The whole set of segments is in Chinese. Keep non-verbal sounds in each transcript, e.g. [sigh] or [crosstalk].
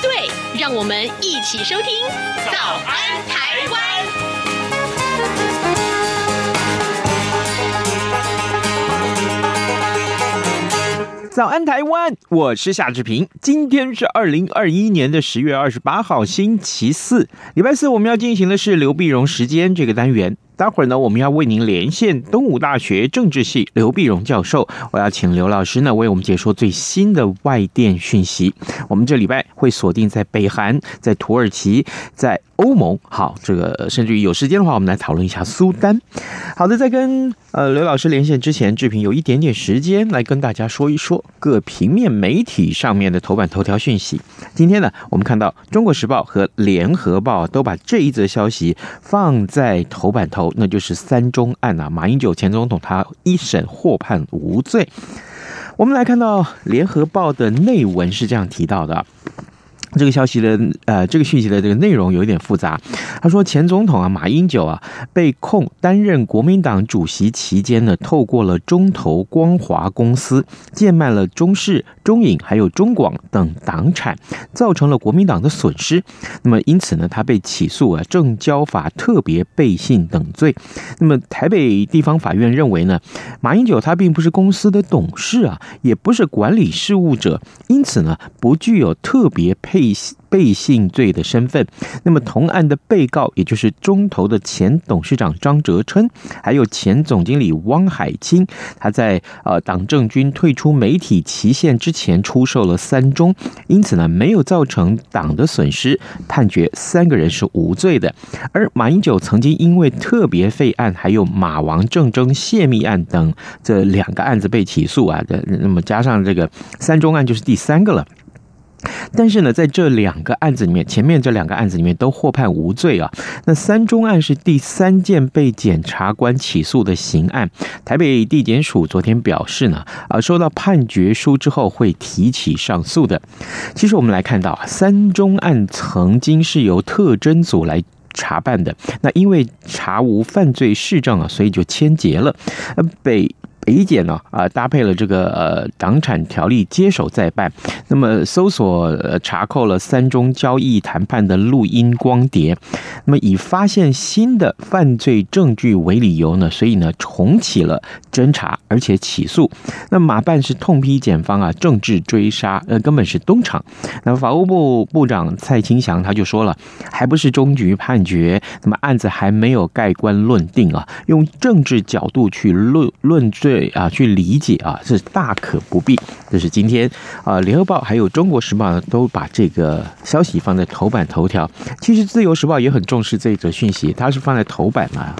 对，让我们一起收听《早安台湾》。早安台湾，我是夏志平。今天是二零二一年的十月二十八号，星期四，礼拜四，我们要进行的是刘碧荣时间这个单元。待会儿呢，我们要为您连线东吴大学政治系刘碧荣教授。我要请刘老师呢为我们解说最新的外电讯息。我们这礼拜会锁定在北韩、在土耳其、在欧盟。好，这个甚至于有时间的话，我们来讨论一下苏丹。好的，在跟呃刘老师连线之前，志平有一点点时间来跟大家说一说各平面媒体上面的头版头条讯息。今天呢，我们看到《中国时报》和《联合报》都把这一则消息放在头版头。那就是三中案啊，马英九前总统他一审获判无罪。我们来看到联合报的内文是这样提到的。这个消息的呃，这个讯息的这个内容有一点复杂。他说，前总统啊马英九啊被控担任国民党主席期间呢，透过了中投光华公司贱卖了中视、中影还有中广等党产，造成了国民党的损失。那么因此呢，他被起诉啊证交法特别背信等罪。那么台北地方法院认为呢，马英九他并不是公司的董事啊，也不是管理事务者，因此呢不具有特别配。背背信罪的身份，那么同案的被告，也就是中投的前董事长张哲春，还有前总经理汪海清，他在呃党政军退出媒体期限之前出售了三中，因此呢没有造成党的损失，判决三个人是无罪的。而马英九曾经因为特别费案，还有马王政争泄密案等这两个案子被起诉啊，那么加上这个三中案就是第三个了。但是呢，在这两个案子里面，前面这两个案子里面都获判无罪啊。那三中案是第三件被检察官起诉的刑案。台北地检署昨天表示呢，啊，收到判决书之后会提起上诉的。其实我们来看到，三中案曾经是由特侦组来查办的，那因为查无犯罪事证啊，所以就签结了。呃，北。北检呢啊，搭配了这个呃党产条例接手再办，那么搜索查扣了三中交易谈判的录音光碟，那么以发现新的犯罪证据为理由呢，所以呢重启了侦查，而且起诉。那马办是痛批检方啊政治追杀，呃根本是东厂。那法务部部长蔡清祥他就说了，还不是终局判决，那么案子还没有盖棺论定啊，用政治角度去论论罪。对啊，去理解啊，是大可不必。这是今天啊，《联合报》还有《中国时报》呢，都把这个消息放在头版头条。其实，《自由时报》也很重视这则讯息，它是放在头版嘛。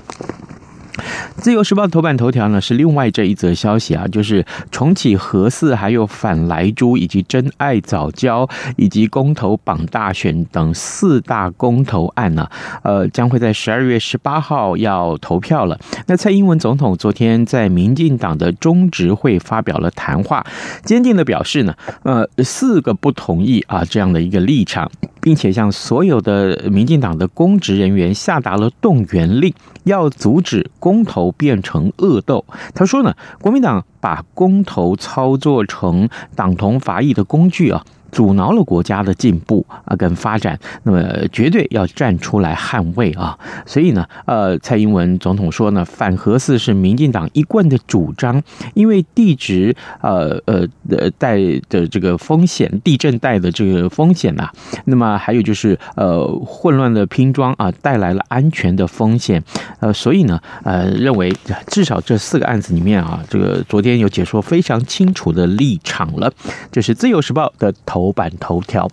自由时报头版头条呢是另外这一则消息啊，就是重启核四，还有反莱猪，以及真爱早教，以及公投榜大选等四大公投案呢，呃，将会在十二月十八号要投票了。那蔡英文总统昨天在民进党的中执会发表了谈话，坚定的表示呢，呃，四个不同意啊这样的一个立场。并且向所有的民进党的公职人员下达了动员令，要阻止公投变成恶斗。他说呢，国民党把公投操作成党同伐异的工具啊。阻挠了国家的进步啊，跟发展，那么绝对要站出来捍卫啊！所以呢，呃，蔡英文总统说呢，反核四是民进党一贯的主张，因为地质呃呃呃带的这个风险，地震带的这个风险呐、那么还有就是呃混乱的拼装啊，带来了安全的风险，呃，所以呢，呃，认为至少这四个案子里面啊，这个昨天有解说非常清楚的立场了，这是自由时报的头。头版头条，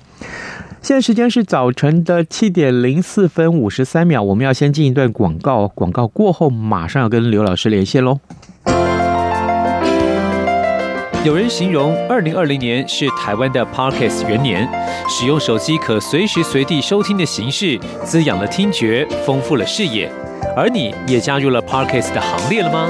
现在时间是早晨的七点零四分五十三秒，我们要先进一段广告，广告过后马上要跟刘老师连线喽。有人形容二零二零年是台湾的 Podcast 元年，使用手机可随时随地收听的形式，滋养了听觉，丰富了视野。而你也加入了 Podcast 的行列了吗？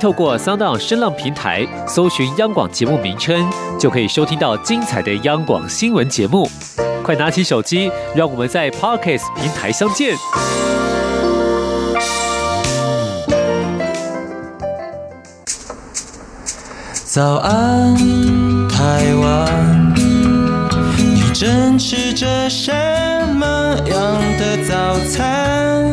透过 SoundOn 声浪平台搜寻央广节目名称，就可以收听到精彩的央广新闻节目。快拿起手机，让我们在 Podcast 平台相见。早安，台湾。正吃着什么样的早餐？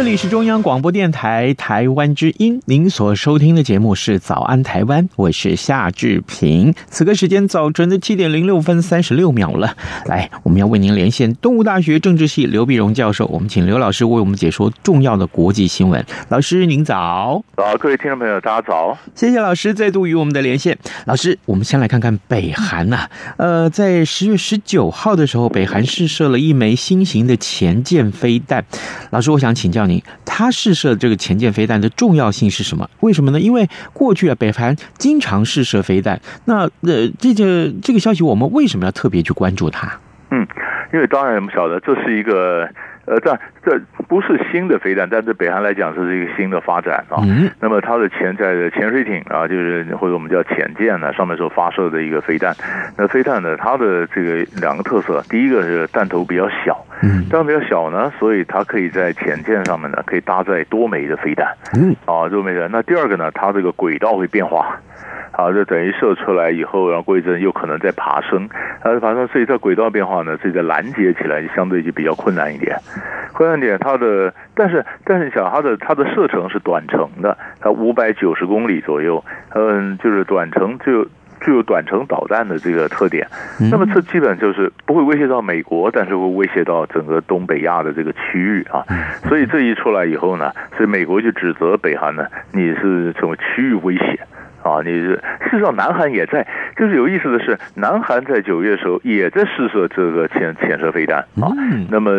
这里是中央广播电台台湾之音，您所收听的节目是《早安台湾》，我是夏志平。此刻时间早晨的七点零六分三十六秒了，来，我们要为您连线东吴大学政治系刘碧荣教授，我们请刘老师为我们解说重要的国际新闻。老师您早，早，各位听众朋友大家早，谢谢老师再度与我们的连线。老师，我们先来看看北韩呐、啊，呃，在十月十九号的时候，北韩试射了一枚新型的潜舰飞弹。老师，我想请教他试射这个潜舰飞弹的重要性是什么？为什么呢？因为过去啊，北韩经常试射飞弹。那呃，这个这个消息，我们为什么要特别去关注它？嗯，因为当然我们晓得这是一个。呃，这这不是新的飞弹，但对北韩来讲，这是一个新的发展啊。嗯。那么它的潜在的潜水艇啊，就是或者我们叫潜舰呢，上面所发射的一个飞弹。那飞弹呢，它的这个两个特色，第一个是弹头比较小，嗯，弹头比较小呢，所以它可以在潜舰上面呢，可以搭载多枚的飞弹，嗯，啊，多枚的。那第二个呢，它这个轨道会变化。啊，就等于射出来以后，然后过一阵又可能再爬升，它爬升，所以在轨道变化呢，所以在拦截起来就相对就比较困难一点。困难点，它的，但是但是你想它的它的射程是短程的，它五百九十公里左右，嗯，就是短程就具有短程导弹的这个特点。那么这基本就是不会威胁到美国，但是会威胁到整个东北亚的这个区域啊。所以这一出来以后呢，所以美国就指责北韩呢，你是成为区域威胁。啊，你是事实上，南韩也在，就是有意思的是，南韩在九月的时候也在试射这个潜潜射飞弹啊。那么，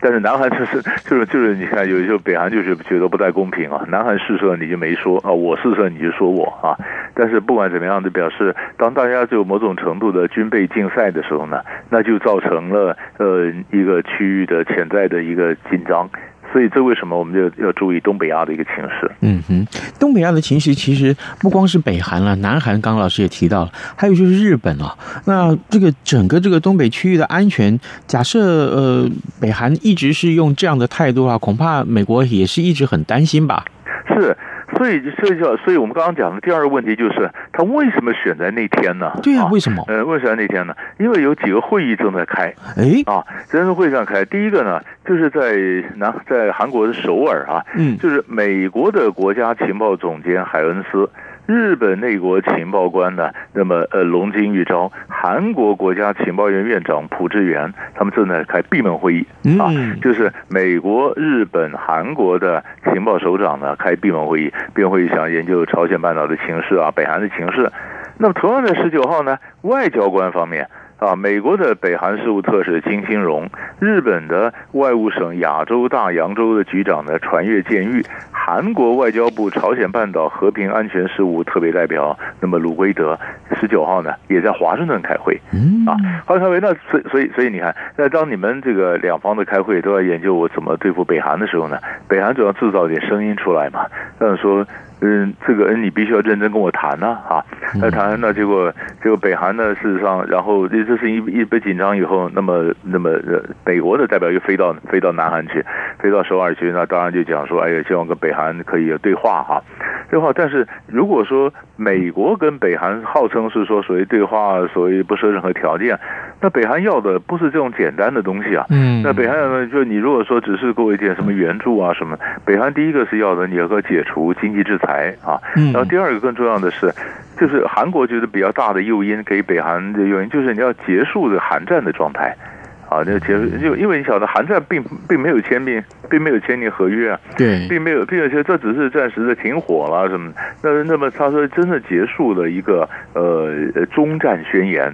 但是南韩就是就是就是，你看，有时候北韩就是觉得不太公平啊。南韩试射你就没说啊，我试射你就说我啊。但是不管怎么样，就表示当大家就有某种程度的军备竞赛的时候呢，那就造成了呃一个区域的潜在的一个紧张。所以，这为什么我们就要注意东北亚的一个情势？嗯哼，东北亚的情势其实不光是北韩了，南韩刚刚老师也提到了，还有就是日本啊。那这个整个这个东北区域的安全，假设呃北韩一直是用这样的态度啊，恐怕美国也是一直很担心吧？是。所以，所以叫，所以我们刚刚讲的第二个问题就是，他为什么选在那天呢？对啊，为什么？呃，为什么那天呢？因为有几个会议正在开。哎，啊，真是会上开。第一个呢，就是在南，在韩国的首尔啊，嗯，就是美国的国家情报总监海恩斯。日本内国情报官呢，那么呃，龙津玉昭，韩国国家情报院院长朴智元，他们正在开闭门会议啊，就是美国、日本、韩国的情报首长呢开闭门会议，闭门会议想研究朝鲜半岛的情势啊，北韩的情势。那么同样在十九号呢，外交官方面。啊，美国的北韩事务特使金星荣，日本的外务省亚洲大洋洲的局长呢船越健裕，韩国外交部朝鲜半岛和平安全事务特别代表那么鲁圭德，十九号呢也在华盛顿开会。啊，华盛顿，那所以所以所以你看，那当你们这个两方的开会都要研究我怎么对付北韩的时候呢，北韩总要制造点声音出来嘛，那说。嗯，这个嗯，你必须要认真跟我谈呢，啊，那谈那结果结果北韩呢，事实上，然后这事情一一被紧张以后，那么那么呃，美国的代表又飞到飞到南韩去，飞到首尔去，那当然就讲说，哎呀，希望跟北韩可以有对话哈，对话。但是如果说美国跟北韩号称是说所谓对话，所谓不设任何条件，那北韩要的不是这种简单的东西啊，嗯，那北韩要的就你如果说只是给我一点什么援助啊什么，北韩第一个是要的你要个解除经济制裁。台啊，然后第二个更重要的是，就是韩国觉得比较大的诱因给北韩的诱因，就是你要结束这韩战的状态。啊，那结束就因为你晓得韩战并并没有签订，并没有签订合约啊，对，并没有，并且这只是暂时的停火了什么。那那么他说真的结束了一个呃终战宣言，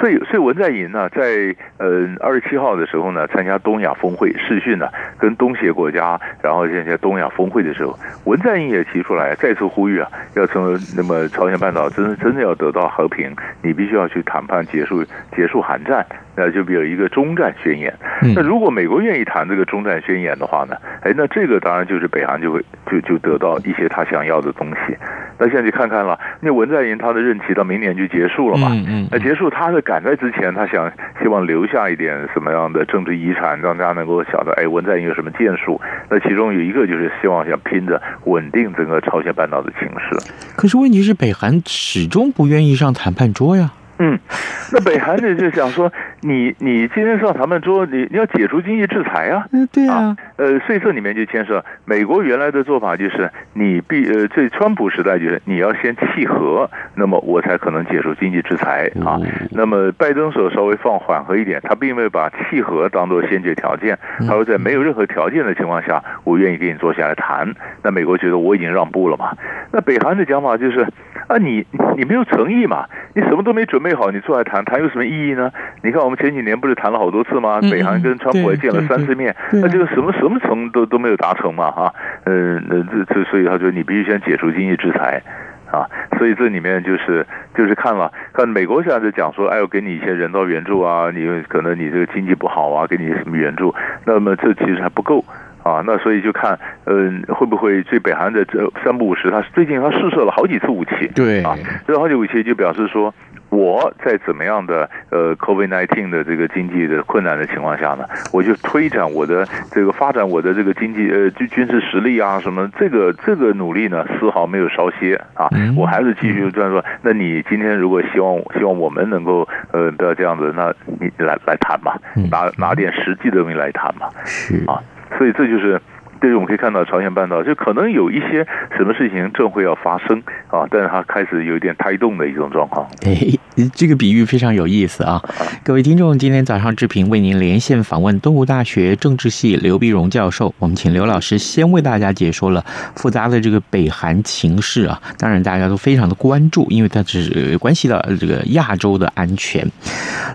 所以所以文在寅呢，在呃二十七号的时候呢，参加东亚峰会视讯呢，跟东协国家，然后现在东亚峰会的时候，文在寅也提出来再次呼吁啊，要从那么朝鲜半岛真真的要得到和平，你必须要去谈判结束结束韩战。那就比如一个中战宣言。那如果美国愿意谈这个中战宣言的话呢？哎，那这个当然就是北韩就会就就得到一些他想要的东西。那现在就看看了，那文在寅他的任期到明年就结束了嘛？嗯嗯。那结束，他是赶在之前，他想希望留下一点什么样的政治遗产，让大家能够晓得，哎，文在寅有什么建树？那其中有一个就是希望想拼着稳定整个朝鲜半岛的情势。可是问题是，北韩始终不愿意上谈判桌呀。嗯，那北韩呢就想说，你你今天上谈判桌，你你要解除经济制裁啊？嗯，对啊。呃，所以这里面就牵涉美国原来的做法，就是你必呃，这川普时代就是你要先契合，那么我才可能解除经济制裁啊。那么拜登所稍微放缓和一点，他并没有把契合当做先决条件，他说在没有任何条件的情况下，我愿意跟你坐下来谈。那美国觉得我已经让步了嘛？那北韩的讲法就是啊，你你没有诚意嘛？你什么都没准备。好你坐来谈谈有什么意义呢？你看我们前几年不是谈了好多次吗？北韩跟川普也见了三次面，那这个什么什么成都都没有达成嘛？哈，嗯，那这这所以他说你必须先解除经济制裁啊。所以这里面就是就是看了看美国现在在讲说，哎，我给你一些人道援助啊，你可能你这个经济不好啊，给你什么援助？那么这其实还不够啊。那所以就看嗯会不会对北韩的这三不五十，他最近他试射了好几次武器，对啊，这好几武器就表示说。我在怎么样的呃 COVID-19 的这个经济的困难的情况下呢，我就推展我的这个发展我的这个经济呃军军事实力啊什么这个这个努力呢丝毫没有稍歇啊，我还是继续这样说。那你今天如果希望希望我们能够呃不要这样子，那你来来谈吧，拿拿点实际的东西来谈吧，啊，所以这就是。对于我们可以看到，朝鲜半岛就可能有一些什么事情正会要发生啊，但是它开始有一点胎动的一种状况。哎，这个比喻非常有意思啊！各位听众，今天早上志平为您连线访问东吴大学政治系刘碧荣教授，我们请刘老师先为大家解说了复杂的这个北韩情势啊。当然，大家都非常的关注，因为它是关系到这个亚洲的安全。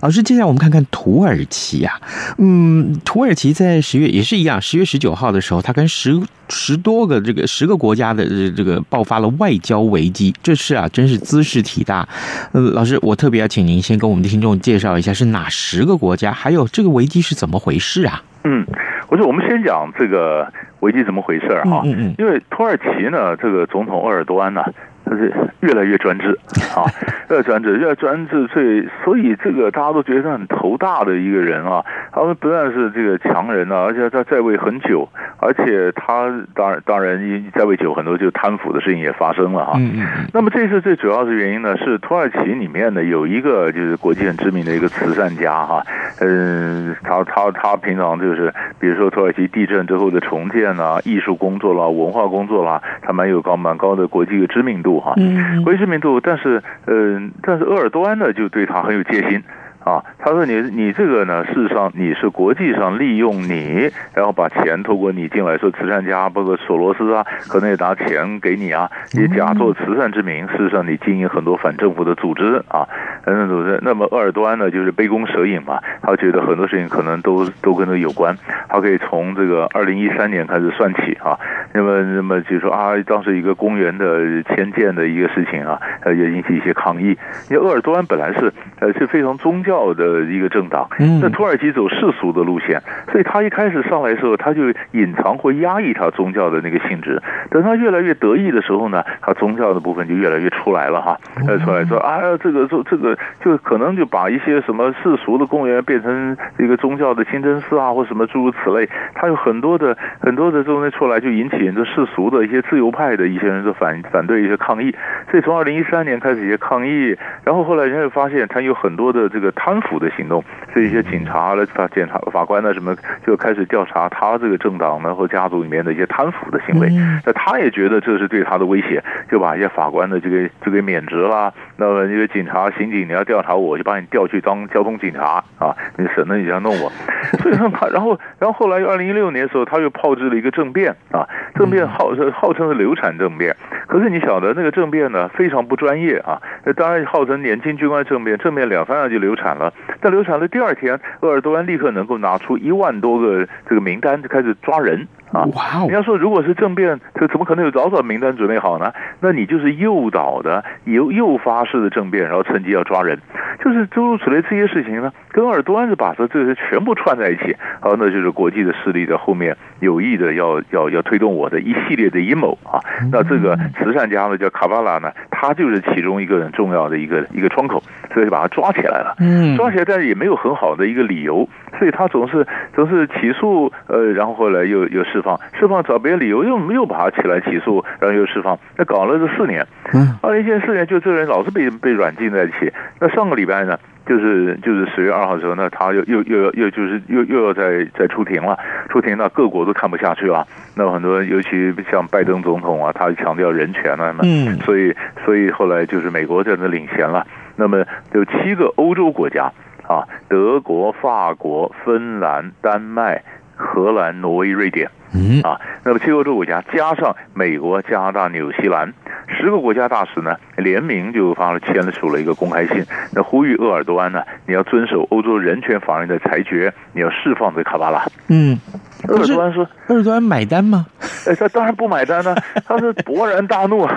老师，接下来我们看看土耳其啊，嗯，土耳其在十月也是一样，十月十九号的时候，它跟十十多个这个十个国家的这个爆发了外交危机，这事啊真是兹事体大。呃，老师，我特别要请您先跟我们的听众介绍一下是哪十个国家，还有这个危机是怎么回事啊？嗯，我说我们先讲这个危机怎么回事啊？嗯嗯，因为土耳其呢，这个总统鄂尔多安呢。他是越来越专制啊，越专制，越专制，所以所以这个大家都觉得他很头大的一个人啊。他们不但是这个强人啊，而且他在位很久，而且他当然当然因在位久，很多就贪腐的事情也发生了哈。嗯嗯。那么这次最主要的原因呢，是土耳其里面呢有一个就是国际很知名的一个慈善家哈，嗯，他他他平常就是比如说土耳其地震之后的重建啊，艺术工作啦，文化工作啦，他蛮有高蛮高的国际的知名度。哈，国际知名度，但是，嗯、呃，但是鄂尔多安呢，就对他很有戒心。啊，他说你你这个呢，事实上你是国际上利用你，然后把钱透过你进来，说慈善家，包括索罗斯啊，可能也拿钱给你啊，也假作慈善之名，事实上你经营很多反政府的组织啊，等等组织。那么鄂尔多安呢，就是杯弓蛇影嘛，他觉得很多事情可能都都跟他有关，他可以从这个二零一三年开始算起啊，那么那么就说啊，当时一个公园的迁建的一个事情啊，呃，也引起一些抗议，因为鄂尔多安本来是呃是非常宗教。教的一个政党。那土耳其走世俗的路线，所以他一开始上来的时候，他就隐藏或压抑他宗教的那个性质。等他越来越得意的时候呢，他宗教的部分就越来越出来了哈，出来说啊，这个这这个就可能就把一些什么世俗的公园变成一个宗教的清真寺啊，或什么诸如此类。他有很多的很多的东西出来，就引起这世俗的一些自由派的一些人就反反对一些抗议。所以从二零一三年开始一些抗议，然后后来人家又发现他有很多的这个贪腐的行动，所以一些警察了、法检察法官呢什么就开始调查他这个政党呢或家族里面的一些贪腐的行为。那他也觉得这是对他的威胁，就把一些法官的这个就给免职了。那么因为警察、刑警你要调查我，就把你调去当交通警察啊，你省得你这样弄我。[laughs] 所以说他，然后然后后来又二零一六年的时候，他又炮制了一个政变啊，政变号号称是流产政变，可是你晓得那个政变呢非常不专业啊，那当然号称年轻军官政变，政变两三下就流产了，但流产的第二天，鄂尔多安立刻能够拿出一万多个这个名单就开始抓人。啊，哇！你要说如果是政变，这怎么可能有早早名单准备好呢？那你就是诱导的、诱诱发式的政变，然后趁机要抓人，就是诸如此类这些事情呢，跟鄂尔多安是把这这些全部串在一起，好，那就是国际的势力在后面有意的要要要推动我的一系列的阴谋啊。那这个慈善家呢叫卡巴拉呢，他就是其中一个很重要的一个一个窗口，所以就把他抓起来了。嗯，抓起来，但是也没有很好的一个理由，所以他总是总是起诉，呃，然后后来又又是。释放，释放找别的理由，又没有把他起来起诉，然后又释放，那搞了这四年。嗯，二零一四年就这个人老是被被软禁在一起。那上个礼拜呢，就是就是十月二号的时候，那他又又又又就是又又要再再出庭了。出庭那各国都看不下去了。那很多尤其像拜登总统啊，他强调人权啊，嗯，所以所以后来就是美国在那领衔了。那么有七个欧洲国家啊，德国、法国、芬兰、丹麦。荷兰、挪威、瑞典，嗯啊，那么七个欧洲国家加上美国、加拿大、纽西兰十个国家大使呢，联名就发了签了署了一个公开信，那呼吁鄂尔多安呢，你要遵守欧洲人权法院的裁决，你要释放这卡巴拉。嗯，鄂尔多安说，鄂尔多安买单吗？哎，他当然不买单呢，[laughs] 他是勃然大怒，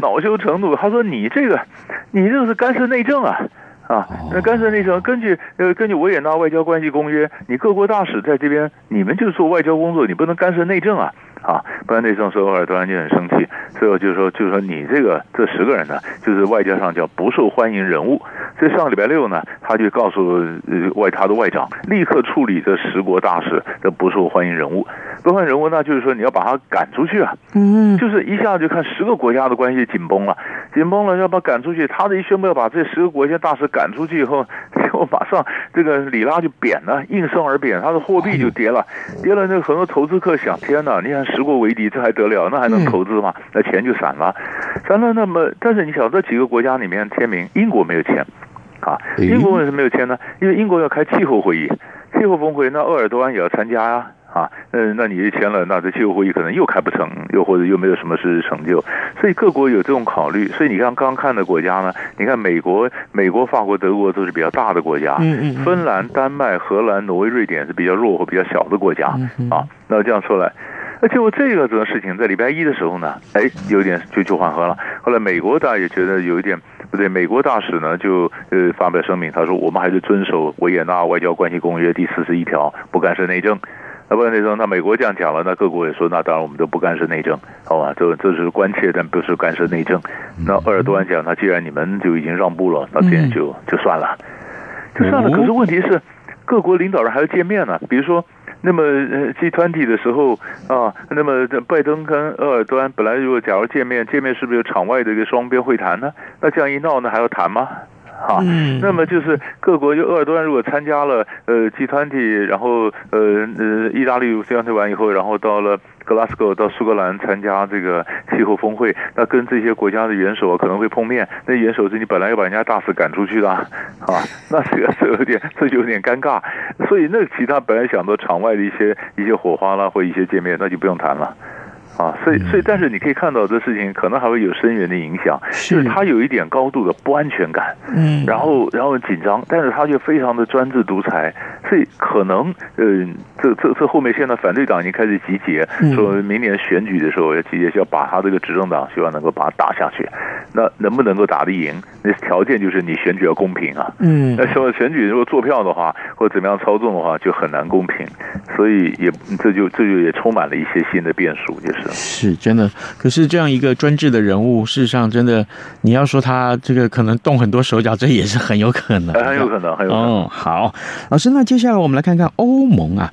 恼羞成怒，他说你这个，你这个是干涉内政啊。啊，那干涉内政，根据呃根据维也纳外交关系公约，你各国大使在这边，你们就做外交工作，你不能干涉内政啊。啊，不然内政说鄂尔多安就很生气，所以就是说，就是说你这个这十个人呢，就是外交上叫不受欢迎人物。所以上个礼拜六呢，他就告诉外他的外长，立刻处理这十国大使的不受欢迎人物。不受欢迎人物，那就是说你要把他赶出去啊。嗯，就是一下就看十个国家的关系紧绷了，紧绷了要把赶出去。他的一宣布要把这十个国家大使赶出去以后，[laughs] 结果马上这个里拉就贬了，应声而贬，他的货币就跌了，跌了。那个很多投资客想，天哪，你看。十国为敌，这还得了？那还能投资吗？那钱就散了，散了。那么，但是你晓得这几个国家里面签名，英国没有签啊？英国为什么没有签呢？因为英国要开气候会议，气候峰会，那鄂尔多安也要参加呀。啊，嗯，那你一签了，那这气候会议可能又开不成，又或者又没有什么实质成就。所以各国有这种考虑。所以你看刚刚看的国家呢，你看美国、美国、法国、德国都是比较大的国家，嗯嗯，芬兰、丹麦、荷兰、挪威、瑞典是比较弱或比较小的国家啊。那这样说来。[laughs] 而且我这个这个事情在礼拜一的时候呢，哎，有点就就缓和了。后来美国大家也觉得有一点不对，美国大使呢就呃发表声明，他说我们还是遵守维也纳外交关系公约第四十一条，不干涉内政。那不干涉内政，那美国这样讲了，那各国也说，那当然我们都不干涉内政，好吧？这这是关切，但不是干涉内政。那鄂尔多安讲，那既然你们就已经让步了，那这样就就算了，就算了。可是问题是，各国领导人还要见面呢，比如说。那么呃，G20 的时候啊，那么拜登跟鄂尔多安本来如果假如见面，见面是不是有场外的一个双边会谈呢？那这样一闹呢，还要谈吗？啊，那么就是各国就鄂尔多安如果参加了呃集团体然后呃呃意大利相对完以后，然后到了。格拉斯哥到苏格兰参加这个气候峰会，那跟这些国家的元首可能会碰面。那元首是你本来要把人家大使赶出去的啊，那这个是有点这就有点尴尬。所以那其他本来想到场外的一些一些火花啦，或一些见面，那就不用谈了。啊，所以所以，但是你可以看到这事情可能还会有深远的影响，就是他有一点高度的不安全感，嗯，然后然后紧张，但是他却非常的专制独裁，所以可能，嗯、呃，这这这后面现在反对党已经开始集结，说明年选举的时候要集结，要把他这个执政党希望能够把他打下去。那能不能够打得赢？那条件就是你选举要公平啊。嗯，那说选举如果做票的话，或者怎么样操纵的话，就很难公平。所以也这就这就也充满了一些新的变数，就是是真的。可是这样一个专制的人物，事实上真的你要说他这个可能动很多手脚，这也是很有可能，很有可能，很有可能。哦，好，老师，那接下来我们来看看欧盟啊。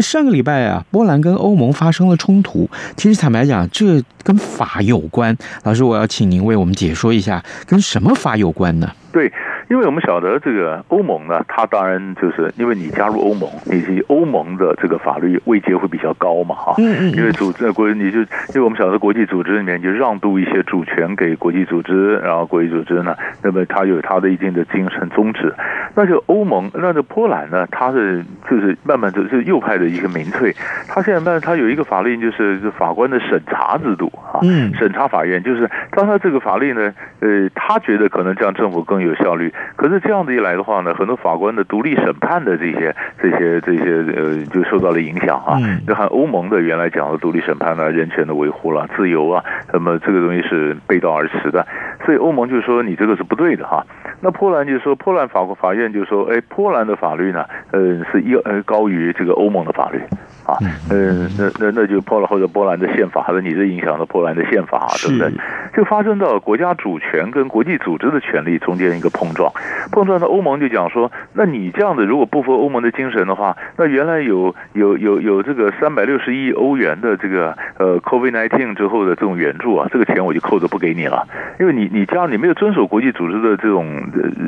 上个礼拜啊，波兰跟欧盟发生了冲突。其实坦白讲，这跟法有关。老师，我要请您为我们解说一下，跟什么法有关呢？对。因为我们晓得这个欧盟呢，它当然就是因为你加入欧盟，以及欧盟的这个法律位阶会比较高嘛，哈。嗯嗯。因为组织国，你就因为我们晓得国际组织里面就让渡一些主权给国际组织，然后国际组织呢，那么它有它的一定的精神宗旨。那就欧盟，那就波兰呢，它是就是慢慢就是右派的一个民粹，它现在慢慢它有一个法令，就是法官的审查制度啊，嗯，审查法院就是当他这个法令呢，呃，他觉得可能这样政府更有效率。可是这样子一来的话呢，很多法官的独立审判的这些、这些、这些呃，就受到了影响啊。就看欧盟的原来讲的独立审判呢，人权的维护了、自由啊，那么这个东西是背道而驰的。所以欧盟就说你这个是不对的哈。那波兰就说，波兰法国法院就说，哎，波兰的法律呢，呃，是一呃高于这个欧盟的法律啊。嗯，那那那就破了或者波兰的宪法，还是你这影响了波兰的宪法，对不对？就发生到国家主权跟国际组织的权利中间一个碰撞。碰撞到欧盟就讲说，那你这样子如果不符合欧盟的精神的话，那原来有有有有这个三百六十亿欧元的这个呃 COVID-19 之后的这种援助啊，这个钱我就扣着不给你了，因为你你这样你没有遵守国际组织的这种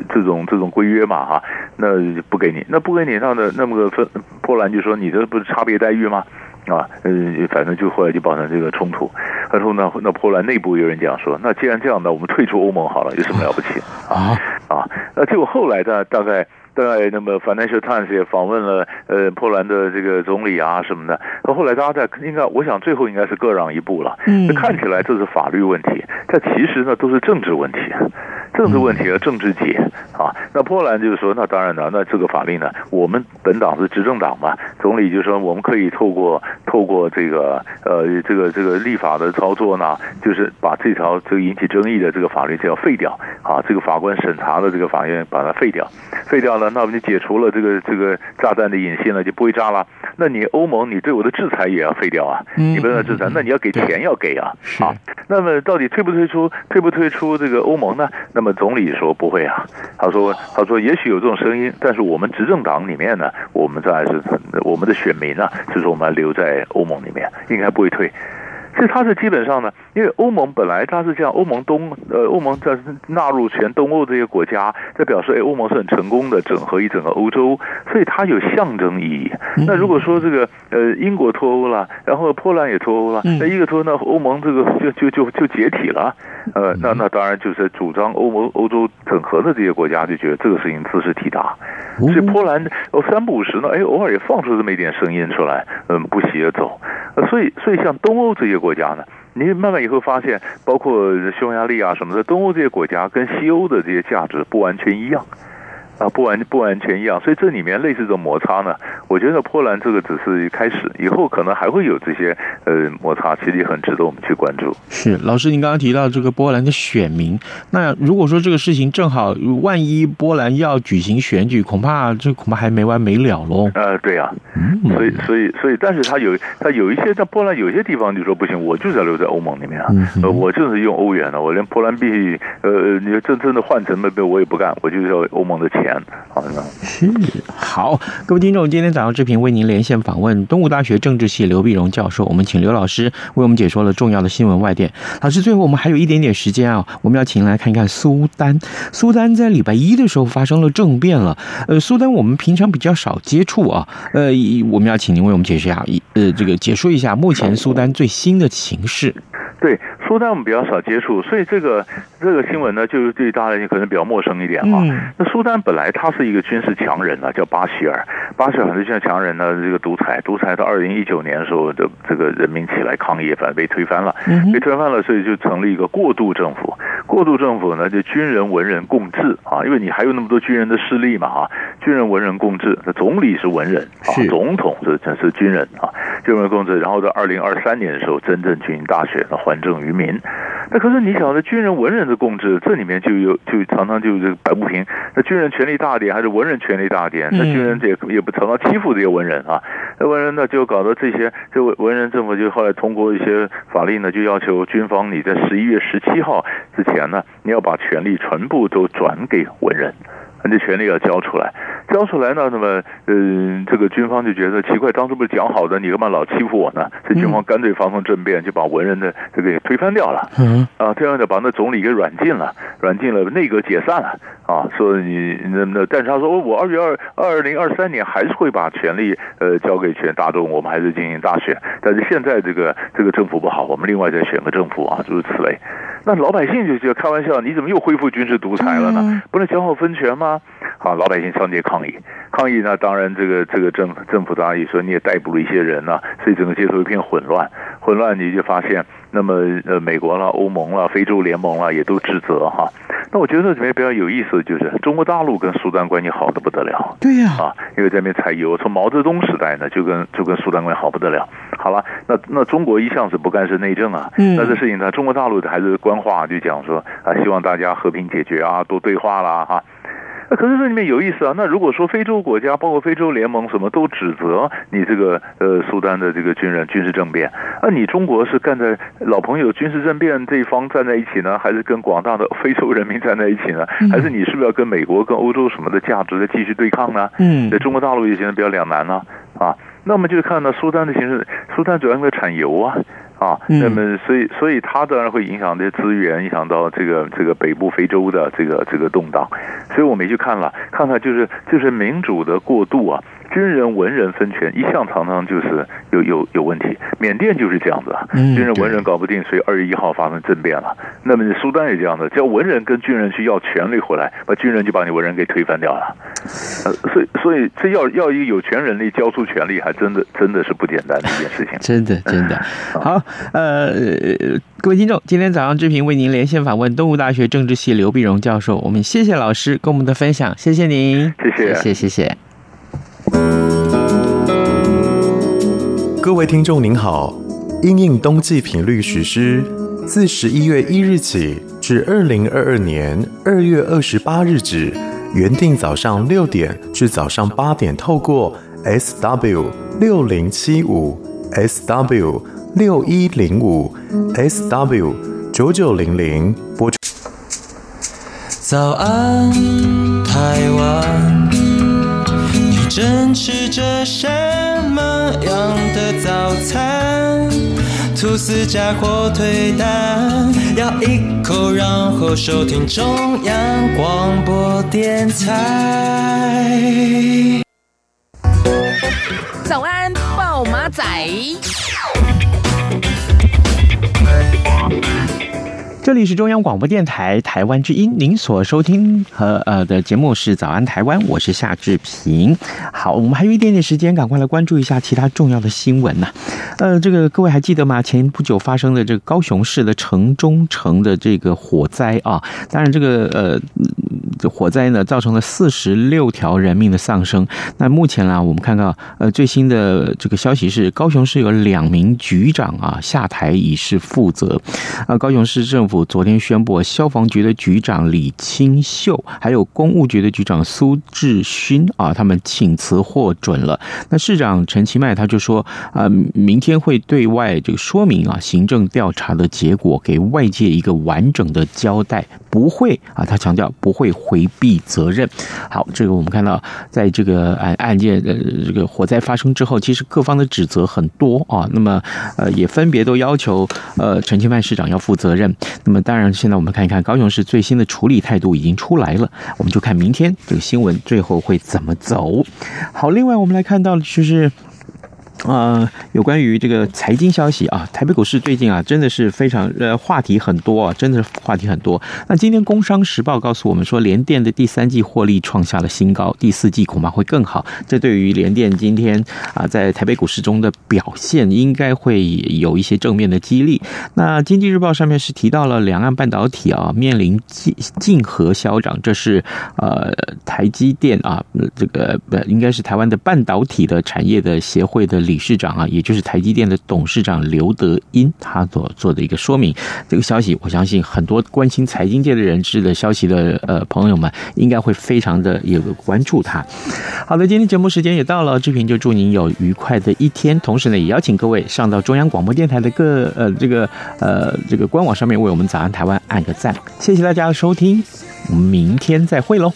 这种这种规约嘛哈，那不给你，那不给你上的那么个分波兰就说你这不是差别待遇吗？啊，呃，反正就后来就爆成这个冲突。然后呢，那波兰内部有人讲说，那既然这样，呢我们退出欧盟好了，有什么了不起啊？啊，那结果后来呢大概大概那么《Financial Times》也访问了呃波兰的这个总理啊什么的。那后来大家在应该，我想最后应该是各让一步了。嗯，看起来这是法律问题，但其实呢都是政治问题。政治问题和政治解啊，那波兰就是说，那当然了，那这个法令呢，我们本党是执政党嘛，总理就说我们可以透过透过这个呃这个这个立法的操作呢，就是把这条这个引起争议的这个法律就要废掉啊，这个法官审查的这个法院把它废掉，废掉了，那我们就解除了这个这个炸弹的引信了，就不会炸了。那你欧盟，你对我的制裁也要废掉啊，你不能制裁，那你要给钱要给啊，啊，那么到底退不退出，退不退出这个欧盟呢？那么那么总理说不会啊，他说他说也许有这种声音，但是我们执政党里面呢，我们这还是我们的选民呢，是说我们留在欧盟里面，应该不会退。所以他是基本上呢，因为欧盟本来它是这样，欧盟东呃欧盟在纳入全东欧这些国家，在表示哎欧盟是很成功的整合一整个欧洲，所以它有象征意义。那如果说这个呃英国脱欧了，然后波兰也脱欧了，那一个脱，那欧盟这个就就就就解体了，呃那那当然就是主张欧盟欧洲整合的这些国家就觉得这个事情兹事体大，所以波兰哦三不五时呢，哎偶尔也放出这么一点声音出来，嗯不携而走，所以所以像东欧这些国国家呢？你慢慢以后发现，包括匈牙利啊什么的，东欧这些国家跟西欧的这些价值不完全一样。啊，不完不完全一样，所以这里面类似这种摩擦呢，我觉得波兰这个只是开始，以后可能还会有这些呃摩擦，其实也很值得我们去关注。是老师，您刚刚提到这个波兰的选民，那如果说这个事情正好万一波兰要举行选举，恐怕这恐怕还没完没了喽。呃，对啊，嗯，所以所以所以，但是他有他有一些在波兰有些地方就说不行，我就是要留在欧盟里面啊，呃，我就是用欧元的，我连波兰币呃，你真正的换成那边我也不干，我就是要欧盟的钱。好的，是好，各位听众，今天早上这频为您连线访问东吴大学政治系刘碧荣教授，我们请刘老师为我们解说了重要的新闻外电。老师，最后我们还有一点点时间啊，我们要请来看一看苏丹。苏丹在礼拜一的时候发生了政变了，呃，苏丹我们平常比较少接触啊，呃，我们要请您为我们解释一下，呃，这个解说一下目前苏丹最新的情势。对，苏丹我们比较少接触，所以这个这个新闻呢，就是对大家可能比较陌生一点哈。嗯、那苏丹本来他是一个军事强人呢，叫巴希尔，巴希尔很军事强人呢，这个独裁，独裁到二零一九年的时候的这个人民起来抗议，反正被推翻了，被推翻了，所以就成立一个过渡政府。过渡政府呢，就军人文人共治啊，因为你还有那么多军人的势力嘛哈，军人文人共治，那总理是文人啊，总统是这是军人啊，军人共治。然后在二零二三年的时候，真正军营大选，还政于民。那可是你晓得，军人文人的共治，这里面就有就常常就这个摆不平。那军人权力大点，还是文人权力大点？那军人这也也不常常欺负这些文人啊。那文人呢，就搞得这些，这文人政府就后来通过一些法令呢，就要求军方你在十一月十七号之前呢，你要把权力全部都转给文人。这权力要交出来，交出来呢，那么，嗯、呃，这个军方就觉得奇怪，当初不是讲好的，你干嘛老欺负我呢？这军方干脆发动政变，就把文人的这个给推翻掉了。嗯，啊，这样就把那总理给软禁了，软禁了，内阁解散了。啊，说你那那，但是他说我二月二二零二三年还是会把权力呃交给全大众，我们还是进行大选。但是现在这个这个政府不好，我们另外再选个政府啊，诸如此类。那老百姓就就开玩笑，你怎么又恢复军事独裁了呢？不能讲好分权吗？好，老百姓上街抗议，抗议呢，当然这个这个政政府的阿姨说你也逮捕了一些人呐、啊，所以整个街头一片混乱，混乱你就发现，那么呃美国啦、欧盟啦、非洲联盟啦也都指责哈。那我觉得这里面比较有意思的就是中国大陆跟苏丹关系好的不得了，对呀啊，因为在那边采油，从毛泽东时代呢就跟就跟苏丹关系好不得了。好了，那那中国一向是不干涉内政啊，嗯，那这事情呢，中国大陆还是官话就讲说啊，希望大家和平解决啊，多对话啦哈。那可是这里面有意思啊！那如果说非洲国家，包括非洲联盟，什么都指责你这个呃苏丹的这个军人军事政变，那你中国是站在老朋友军事政变这一方站在一起呢，还是跟广大的非洲人民站在一起呢？还是你是不是要跟美国、跟欧洲什么的价值在继续对抗呢？嗯，在中国大陆也显得比较两难呢啊，啊。那我们就看到苏丹的形势，苏丹主要因为产油啊。啊，那么所以所以它当然会影响这些资源，影响到这个这个北部非洲的这个这个动荡，所以我们去看了，看看就是就是民主的过渡啊。军人文人分权一向常常就是有有有问题，缅甸就是这样子啊，军人文人搞不定，所以二月一号发生政变了。那么苏丹也这样的，只要文人跟军人去要权力回来，把军人就把你文人给推翻掉了。呃，所以所以这要要一个有权人力交出权力，还真的真的是不简单的一件事情。真的 [laughs] 真的好，呃，各位听众，今天早上志平为您连线访问东吴大学政治系刘碧荣教授，我们谢谢老师跟我们的分享，谢谢您，谢谢谢谢谢。各位听众您好，因应冬季频率实施，自十一月一日起至二零二二年二月二十八日止，原定早上六点至早上八点，透过 SW 六零七五、SW 六一零五、SW 九九零零播出。早安，台湾，你正吃着什样的早餐？吐司加火腿蛋，咬一口，然后收听中央广播电台。早安，报马仔。这里是中央广播电台台湾之音，您所收听和呃的节目是《早安台湾》，我是夏志平。好，我们还有一点点时间，赶快来关注一下其他重要的新闻呢。呃，这个各位还记得吗？前不久发生的这个高雄市的城中城的这个火灾啊，当然这个呃。这火灾呢，造成了四十六条人命的丧生。那目前呢，我们看到呃最新的这个消息是，高雄市有两名局长啊下台以示负责。啊，高雄市政府昨天宣布，消防局的局长李清秀，还有公务局的局长苏志勋啊，他们请辞获准了。那市长陈其迈他就说啊，明天会对外这个说明啊，行政调查的结果，给外界一个完整的交代，不会啊，他强调不会。回避责任。好，这个我们看到，在这个案案件的这个火灾发生之后，其实各方的指责很多啊。那么，呃，也分别都要求呃陈清迈市长要负责任。那么，当然，现在我们看一看高雄市最新的处理态度已经出来了，我们就看明天这个新闻最后会怎么走。好，另外我们来看到就是。呃，有关于这个财经消息啊，台北股市最近啊，真的是非常呃话题很多啊，真的是话题很多。那今天《工商时报》告诉我们说，联电的第三季获利创下了新高，第四季恐怕会更好。这对于联电今天啊在台北股市中的表现，应该会有一些正面的激励。那《经济日报》上面是提到了两岸半导体啊面临竞竞合消长，这是呃台积电啊这个不应该是台湾的半导体的产业的协会的理。理事长啊，也就是台积电的董事长刘德英，他所做的一个说明。这个消息，我相信很多关心财经界的人士的消息的呃朋友们，应该会非常的有个关注他。好的，今天节目时间也到了，志平就祝您有愉快的一天。同时呢，也邀请各位上到中央广播电台的各呃这个呃这个官网上面，为我们早安台湾按个赞。谢谢大家的收听，我们明天再会喽。